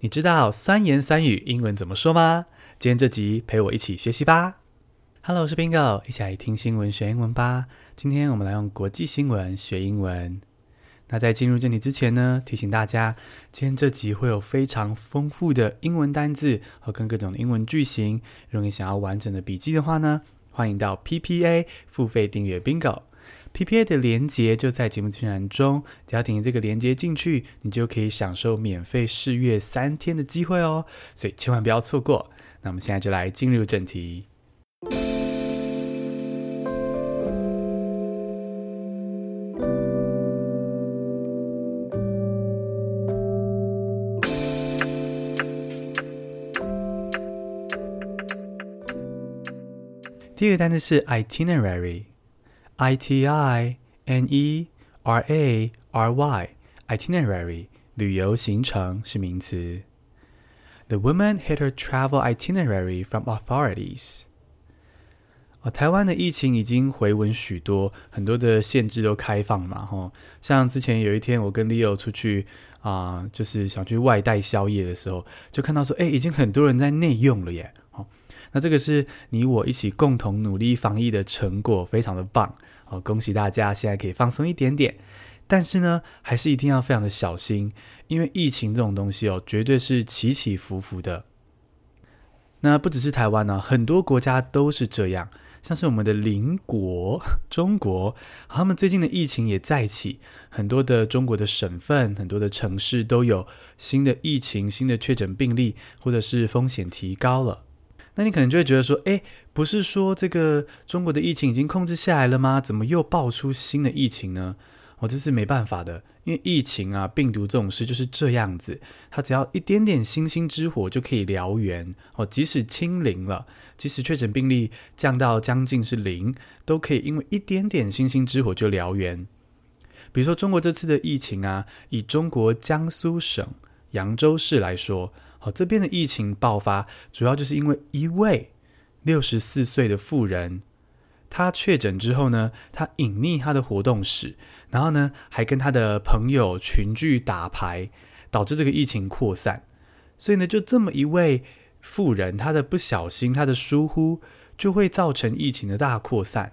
你知道酸言酸语英文怎么说吗？今天这集陪我一起学习吧。Hello，我是 Bingo，一起来听新闻学英文吧。今天我们来用国际新闻学英文。那在进入正题之前呢，提醒大家，今天这集会有非常丰富的英文单字和跟各种的英文句型。如果你想要完整的笔记的话呢，欢迎到 PPA 付费订阅 Bingo。PPA 的连接就在节目资讯栏中，只要点这个连接进去，你就可以享受免费试阅三天的机会哦，所以千万不要错过。那我们现在就来进入正题。第一个单词是 itinerary。I T I N E R A R Y itinerary 旅游行程是名词。The woman hid her travel itinerary from authorities。啊，台湾的疫情已经回稳许多，很多的限制都开放嘛，吼。像之前有一天我跟 Leo 出去啊、就是想去外带宵夜的时候，就看到说，哎，已经很多人在内用了耶。哦，那这个是你我一起共同努力防疫的成果，非常的棒。好，恭喜大家，现在可以放松一点点。但是呢，还是一定要非常的小心，因为疫情这种东西哦，绝对是起起伏伏的。那不只是台湾呢，很多国家都是这样。像是我们的邻国中国，他们最近的疫情也再起，很多的中国的省份、很多的城市都有新的疫情、新的确诊病例，或者是风险提高了。那你可能就会觉得说，诶，不是说这个中国的疫情已经控制下来了吗？怎么又爆出新的疫情呢？我、哦、这是没办法的，因为疫情啊，病毒这种事就是这样子，它只要一点点星星之火就可以燎原哦。即使清零了，即使确诊病例降到将近是零，都可以因为一点点星星之火就燎原。比如说中国这次的疫情啊，以中国江苏省扬州市来说。好，这边的疫情爆发主要就是因为一位六十四岁的妇人，她确诊之后呢，她隐匿她的活动史，然后呢，还跟她的朋友群聚打牌，导致这个疫情扩散。所以呢，就这么一位妇人，她的不小心，她的疏忽，就会造成疫情的大扩散。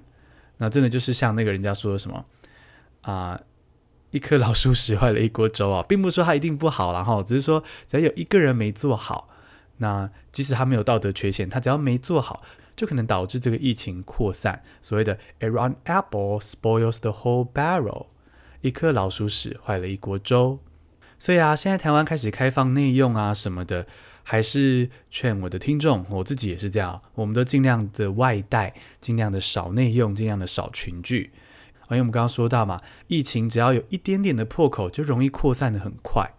那真的就是像那个人家说的什么啊？一颗老鼠屎坏了一锅粥啊，并不是说他一定不好啦，然后只是说只要有一个人没做好，那即使他没有道德缺陷，他只要没做好，就可能导致这个疫情扩散。所谓的 a r o n apple spoils the whole barrel"，一颗老鼠屎坏了一锅粥。所以啊，现在台湾开始开放内用啊什么的，还是劝我的听众，我自己也是这样，我们都尽量的外带，尽量的少内用，尽量的少群聚。因为我们刚刚说到嘛，疫情只要有一点点的破口，就容易扩散得很快。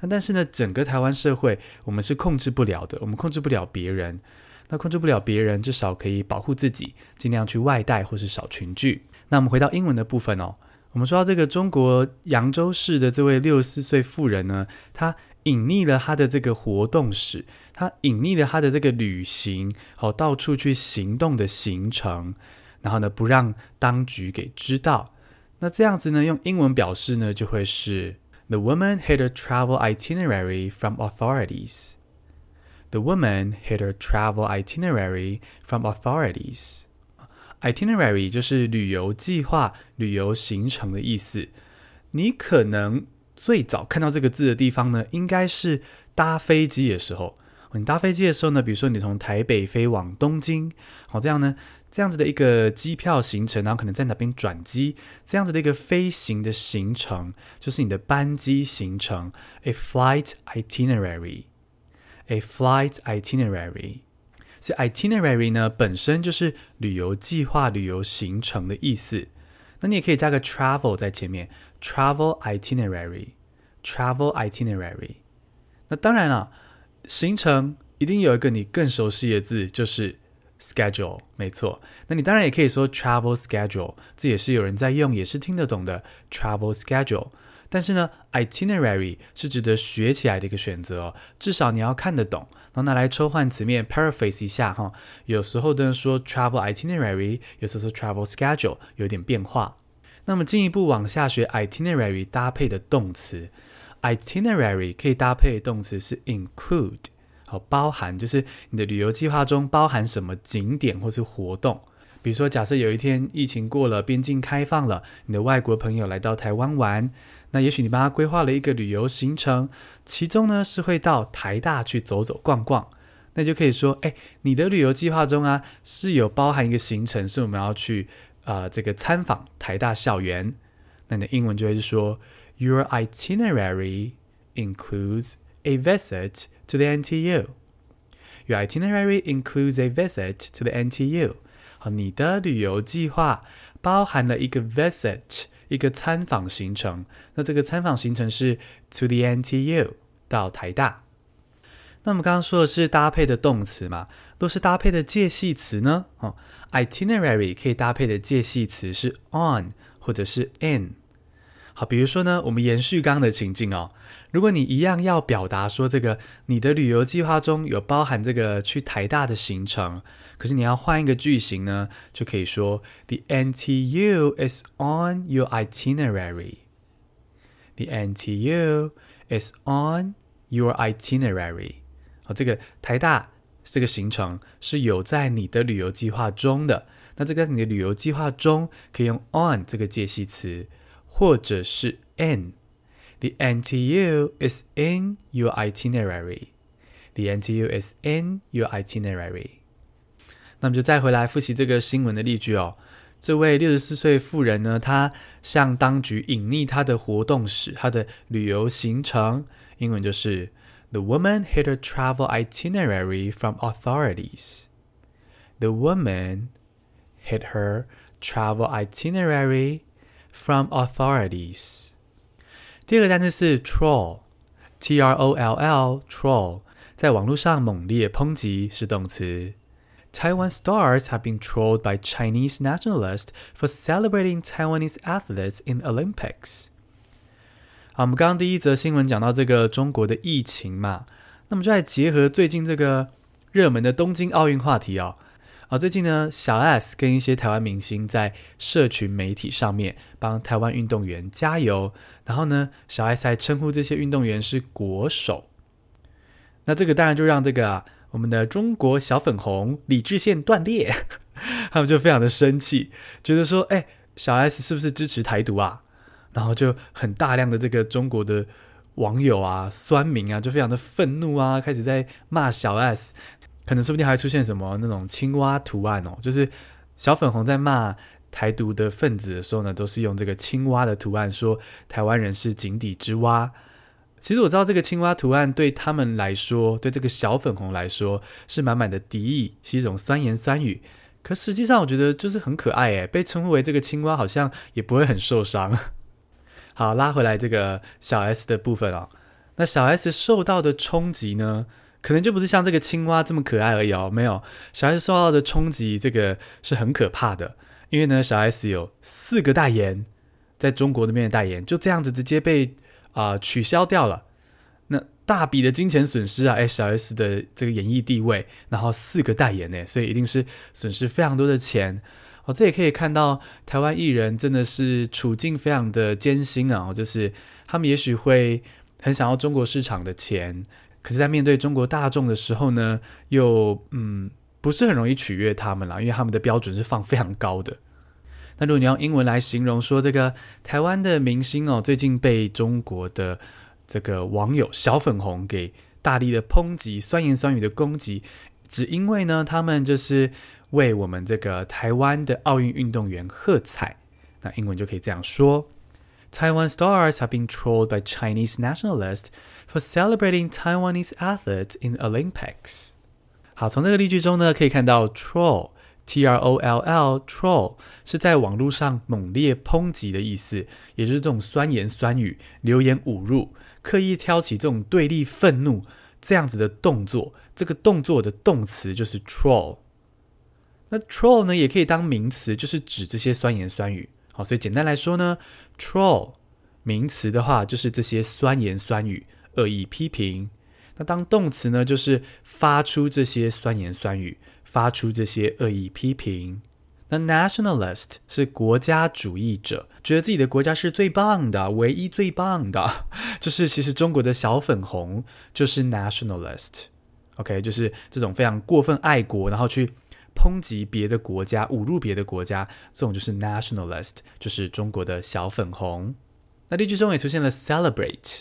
那但是呢，整个台湾社会我们是控制不了的，我们控制不了别人。那控制不了别人，至少可以保护自己，尽量去外带或是少群聚。那我们回到英文的部分哦，我们说到这个中国扬州市的这位六十四岁妇人呢，她隐匿了她的这个活动史，她隐匿了她的这个旅行，好，到处去行动的行程。然后呢，不让当局给知道。那这样子呢，用英文表示呢，就会是 The woman hid her travel itinerary from authorities. The woman hid her travel itinerary from authorities. Itinerary 就是旅游计划、旅游行程的意思。你可能最早看到这个字的地方呢，应该是搭飞机的时候。你搭飞机的时候呢，比如说你从台北飞往东京，好，这样呢。这样子的一个机票行程，然后可能在哪边转机，这样子的一个飞行的行程，就是你的班机行程，a flight itinerary，a flight itinerary。所以 itinerary 呢，本身就是旅游计划、旅游行程的意思。那你也可以加个 travel 在前面，travel itinerary，travel itinerary。那当然了，行程一定有一个你更熟悉的字，就是。Schedule 没错，那你当然也可以说 travel schedule，这也是有人在用，也是听得懂的 travel schedule。但是呢，itinerary 是值得学起来的一个选择哦，至少你要看得懂，然后拿来抽换词面 paraphrase 一下哈。有时候呢说 travel itinerary，有时候说 travel schedule，有点变化。那么进一步往下学 itinerary 搭配的动词 itinerary 可以搭配的动词是 include，包含就是你的旅游计划中包含什么景点或是活动。比如说，假设有一天疫情过了，边境开放了，你的外国朋友来到台湾玩，那也许你帮他规划了一个旅游行程，其中呢是会到台大去走走逛逛，那就可以说，哎，你的旅游计划中啊是有包含一个行程，是我们要去啊、呃、这个参访台大校园，那你的英文就会是说，Your itinerary includes a visit to the NTU. Your itinerary includes a visit to the NTU. 你的旅游计划包含了一个 visit，一个参访行程。那这个参访行程是 to the NTU，到台大。那我们刚刚说的是搭配的动词嘛？都是搭配的介系词呢？哦，itinerary 可以搭配的介系词是 on 或者是 in。好，比如说呢，我们延续刚刚的情境哦。如果你一样要表达说这个你的旅游计划中有包含这个去台大的行程，可是你要换一个句型呢，就可以说 The NTU is on your itinerary. The NTU is on your itinerary. 好，这个台大这个行程是有在你的旅游计划中的。那这个你的旅游计划中可以用 on 这个介系词。或者是 in，the NTU is in your itinerary. The NTU is in your itinerary. 那么就再回来复习这个新闻的例句哦。这位六十四岁妇人呢，她向当局隐匿她的活动史，她的旅游行程。英文就是 The woman hid her travel itinerary from authorities. The woman hid her travel itinerary. From authorities。第二个单词是 troll，T R O L L，troll，在网络上猛烈抨击是动词。Taiwan stars have been trolled by Chinese nationalists for celebrating Taiwanese athletes in Olympics。好，我们刚刚第一则新闻讲到这个中国的疫情嘛，那么就来结合最近这个热门的东京奥运话题哦。 好，最近呢，小 S 跟一些台湾明星在社群媒体上面帮台湾运动员加油，然后呢，小 S 还称呼这些运动员是国手。那这个当然就让这个、我们的中国小粉红李智宪断裂，他们就非常的生气，觉得说，哎，小 S 是不是支持台独啊？然后就很大量的这个中国的网友啊、酸民啊，就非常的愤怒啊，开始在骂小 S。可能说不定还出现什么那种青蛙图案哦，就是小粉红在骂台独的分子的时候呢，都是用这个青蛙的图案，说台湾人是井底之蛙。其实我知道这个青蛙图案对他们来说，对这个小粉红来说是满满的敌意，是一种酸言酸语。可实际上我觉得就是很可爱诶，被称呼为这个青蛙，好像也不会很受伤。好，拉回来这个小 S 的部分哦，那小 S 受到的冲击呢？可能就不是像这个青蛙这么可爱而已哦，没有，小 S 受到的冲击，这个是很可怕的。因为呢，小 S 有四个代言，在中国那边的代言，就这样子直接被啊、呃、取消掉了。那大笔的金钱损失啊，哎，小 S 的 这个演艺地位，然后四个代言呢，所以一定是损失非常多的钱。哦，这也可以看到台湾艺人真的是处境非常的艰辛啊，就是他们也许会很想要中国市场的钱。可是，在面对中国大众的时候呢，又嗯不是很容易取悦他们啦，因为他们的标准是放非常高的。那如果你用英文来形容说这个台湾的明星哦，最近被中国的这个网友小粉红给大力的抨击、酸言酸语的攻击，只因为呢，他们就是为我们这个台湾的奥运运动员喝彩，那英文就可以这样说。Taiwan stars have been trolled by Chinese nationalists for celebrating Taiwanese athletes in Olympics。好，从这个例句中呢，可以看到 troll，T R O L L，troll 是在网络上猛烈抨击的意思，也就是这种酸言酸语、流言侮辱、刻意挑起这种对立、愤怒这样子的动作。这个动作的动词就是 troll。那 troll 呢，也可以当名词，就是指这些酸言酸语。好，所以简单来说呢，troll 名词的话就是这些酸言酸语、恶意批评。那当动词呢，就是发出这些酸言酸语、发出这些恶意批评。那 nationalist 是国家主义者，觉得自己的国家是最棒的，唯一最棒的。就是其实中国的小粉红就是 nationalist，OK，、就是这种非常过分爱国，然后去抨击别的国家、侮辱别的国家，这种就是 nationalist，就是中国的小粉红。那例句中也出现了 celebrate，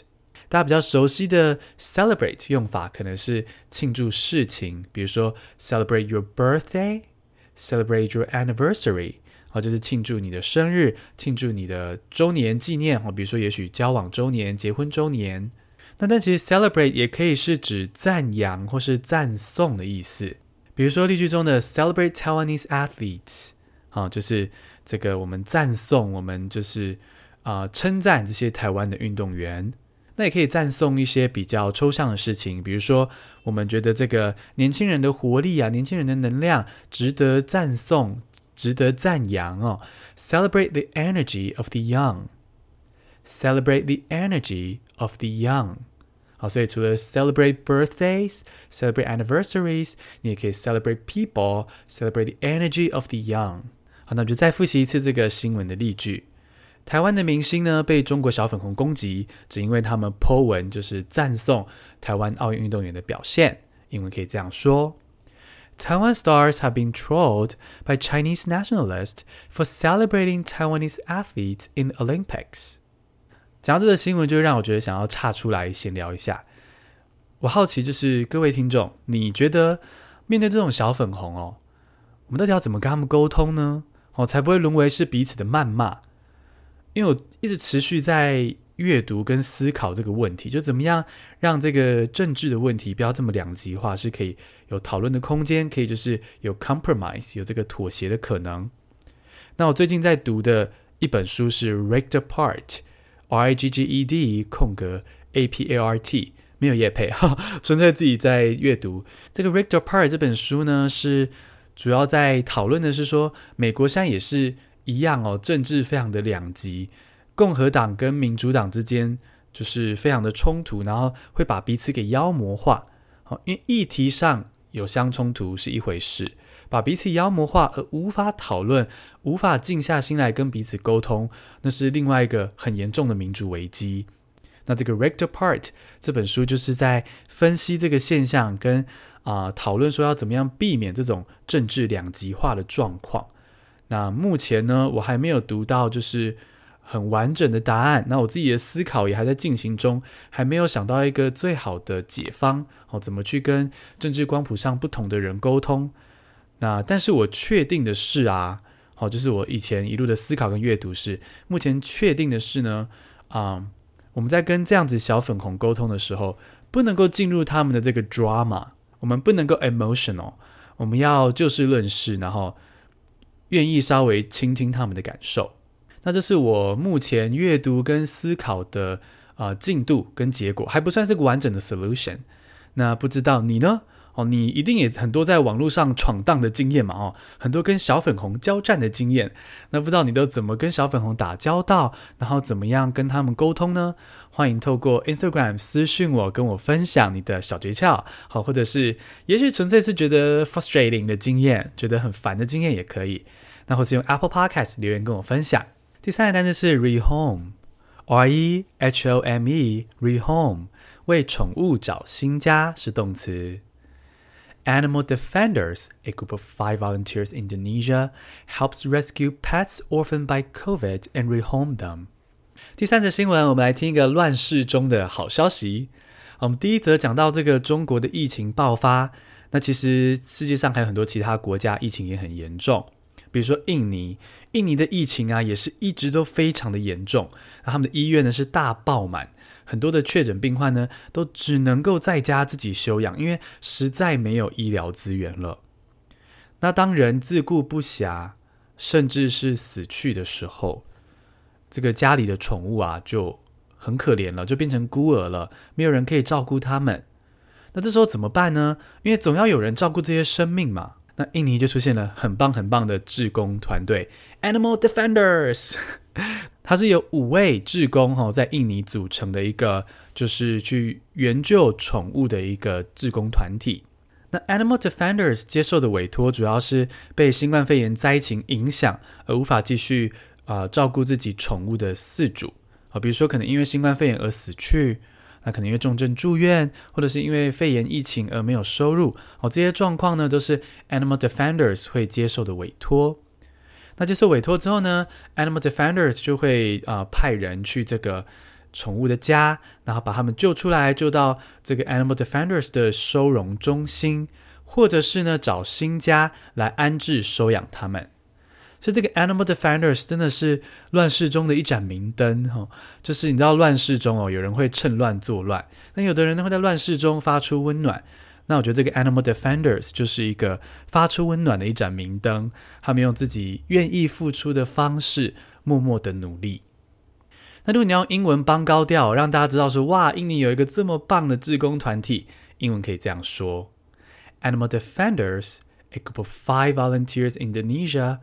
大家比较熟悉的 celebrate 用法可能是庆祝事情，比如说 celebrate your birthday。Celebrate your anniversary，好，就是庆祝你的生日，庆祝你的周年纪念，哈，比如说也许交往周年、结婚周年。那但其实 celebrate 也可以是指赞扬或是赞颂的意思。比如说例句中的 celebrate Taiwanese athletes，好，就是这个我们赞颂，我们就是啊、称赞这些台湾的运动员。那也可以赞颂一些比较抽象的事情，比如说，我们觉得这个年轻人的活力啊，年轻人的能量值得赞颂，值得赞扬哦。Celebrate the energy of the young. Celebrate the energy of the young. 好，所以除了 celebrate birthdays, celebrate anniversaries，你也可以 celebrate people, celebrate the energy of the young。好，那我们就再复习一次这个新闻的例句。台湾的明星呢，被中国小粉红攻击，只因为他们 po 文就是赞颂台湾奥运运动员的表现。英文可以这样说：Taiwan stars have been trolled by Chinese nationalists for celebrating Taiwanese athletes in the Olympics。讲到这个新闻，就让我觉得想要岔出来闲聊一下。我好奇，就是各位听众，你觉得面对这种小粉红哦，我们到底要怎么跟他们沟通呢？哦，才不会沦为是彼此的谩骂。因为我一直持续在阅读跟思考这个问题，就怎么样让这个政治的问题不要这么两极化，是可以有讨论的空间，可以就是有 compromise，有这个妥协的可能。那我最近在读的一本书是 Rigged Apart，R I G G E D 空格 A P A R T，没有业配哈，纯粹自己在阅读。这个 Rigged Apart 这本书呢，是主要在讨论的是说，美国现在也是。一样哦，政治非常的两极，共和党跟民主党之间就是非常的冲突，然后会把彼此给妖魔化。好，因为议题上有相冲突是一回事，把彼此妖魔化而无法讨论、无法静下心来跟彼此沟通，那是另外一个很严重的民主危机。那这个《Rigged Apart》这本书就是在分析这个现象，跟啊讨论说要怎么样避免这种政治两极化的状况。那目前呢，我还没有读到就是很完整的答案。那我自己的思考也还在进行中，还没有想到一个最好的解方。哦，怎么去跟政治光谱上不同的人沟通？那但是我确定的是啊，好，就是我以前一路的思考跟阅读是，目前确定的是呢，啊、我们在跟这样子小粉红沟通的时候，不能够进入他们的这个 drama，我们不能够 emotional，我们要就事论事，然后。愿意稍微倾听他们的感受，那这是我目前阅读跟思考的啊、呃、进度跟结果，还不算是个完整的 solution。那不知道你呢？哦，你一定也很多在网络上闯荡的经验嘛？哦，很多跟小粉红交战的经验。那不知道你都怎么跟小粉红打交道，然后怎么样跟他们沟通呢？欢迎透过 Instagram 私讯我，跟我分享你的小诀窍。好，或者是也许纯粹是觉得 frustrating 的经验，觉得很烦的经验也可以。那或是用 Apple Podcast 留言跟我分享。第三个单词是 rehome，R E H O M E，rehome 为宠物找新家是动词。Animal Defenders, a group of five volunteers in Indonesia, helps rescue pets orphaned by COVID and rehome them. 第三则新闻，我们来听一个乱世中的好消息。我们第一则讲到这个中国的疫情爆发，那其实世界上还有很多其他国家疫情也很严重。比如说印尼，印尼的疫情啊，也是一直都非常的严重。那他们的医院呢是大爆满，很多的确诊病患呢都只能够在家自己休养，因为实在没有医疗资源了。那当人自顾不暇，甚至是死去的时候，这个家里的宠物啊就很可怜了，就变成孤儿了，没有人可以照顾他们。那这时候怎么办呢？因为总要有人照顾这些生命嘛。那印尼就出现了很棒很棒的志工团队，Animal Defenders，它是由五位志工哈在印尼组成的一个，就是去援救宠物的一个志工团体。那 Animal Defenders 接受的委托主要是被新冠肺炎灾情影响而无法继续啊、照顾自己宠物的饲主啊，比如说可能因为新冠肺炎而死去，那可能因为重症住院，或者是因为肺炎疫情而没有收入，哦，这些状况呢都是 Animal Defenders 会接受的委托。那接受委托之后呢，Animal Defenders 就会啊、派人去这个宠物的家，然后把他们救出来，救到这个 Animal Defenders 的收容中心，或者是呢找新家来安置收养他们。所以这个 Animal Defenders 真的是乱世中的一盏明灯哈、就是你知道乱世中哦，有人会趁乱作乱，那有的人呢会在乱世中发出温暖。那我觉得这个 Animal Defenders 就是一个发出温暖的一盏明灯，他们用自己愿意付出的方式，默默的努力。那如果你要用英文帮高调，让大家知道说哇，印尼有一个这么棒的志工团体，英文可以这样说：Animal Defenders, a group of five volunteers in Indonesia,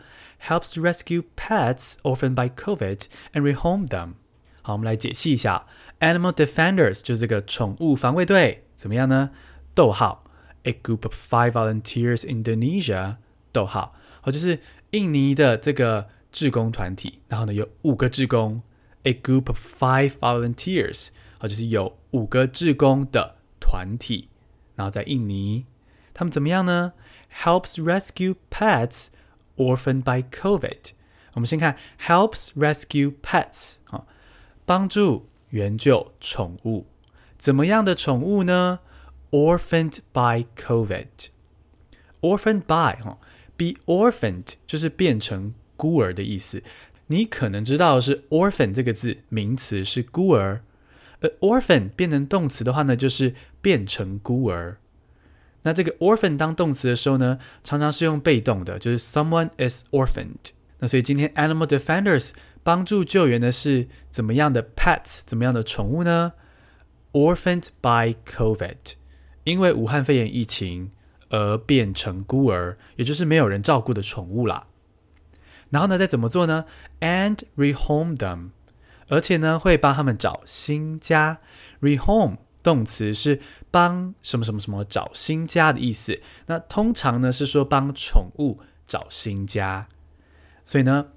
helps rescue pets orphaned by COVID and rehome them。好，我们来解析一下，Animal Defenders 就是这个宠物防卫队，怎么样呢？逗号，a group of five volunteers in Indonesia，逗号，好，就是印尼的这个志工团体，然后呢有五个志工。A group of five volunteers，好，就是有五个志工的团体，然后在印尼，他们怎么样呢？Helps rescue pets orphaned by COVID。我们先看 helps rescue pets，啊，帮助援救宠物，怎么样的宠物呢？Orphaned by COVID。Orphaned by，哈，be orphaned 就是变成孤儿的意思。你可能知道是 orphan 这个字，名词是孤儿，而 orphan 变成动词的话呢，就是变成孤儿。那这个 orphan 当动词的时候呢，常常是用被动的，就是 someone is orphaned。那所以今天 Animal Defenders 帮助救援的是怎么样的 pets，怎么样的宠物呢？Orphaned by COVID，因为武汉肺炎疫情而变成孤儿，也就是没有人照顾的宠物啦。然后呢，再怎么做呢？And rehome them，而且呢，会帮他们找新家。Rehome 动词是帮什么什么什么找新家的意思。那通常呢是说帮宠物找新家。所以呢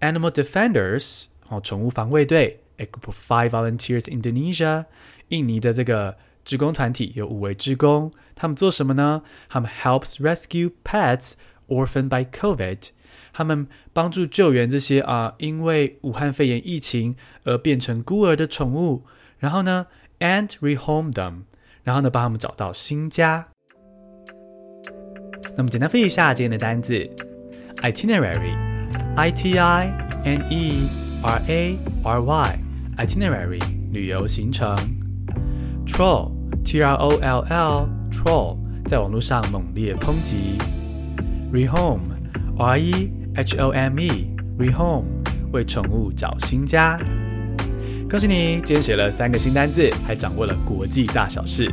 ，Animal Defenders 哦，宠物防卫队，a group of five volunteers in Indonesia，印尼的这个职工团体有五位职工，他们做什么呢？他们 helps rescue pets orphaned by COVID。他们帮助救援这些啊，因为武汉肺炎疫情而变成孤儿的宠物，然后呢，and rehome them，然后呢，帮他们找到新家。那么简单复习一下今天的单字：itinerary，i t i n e r a r y，itinerary 旅游行程，troll。T R O L L troll 在网络上猛烈抨击；rehome，r e H O M E rehome 为宠物找新家。恭喜你，今天学了三个新单字，还掌握了国际大小事。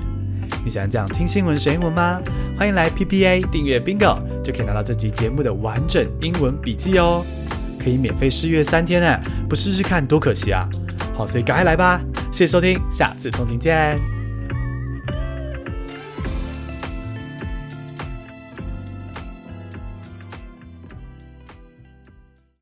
你喜欢这样听新闻学英文吗？欢迎来 PPA 订阅 Bingo，就可以拿到这集节目的完整英文笔记哦。可以免费试阅三天呢，不试试看多可惜啊！好，所以赶快来吧。谢谢收听，下次通勤见。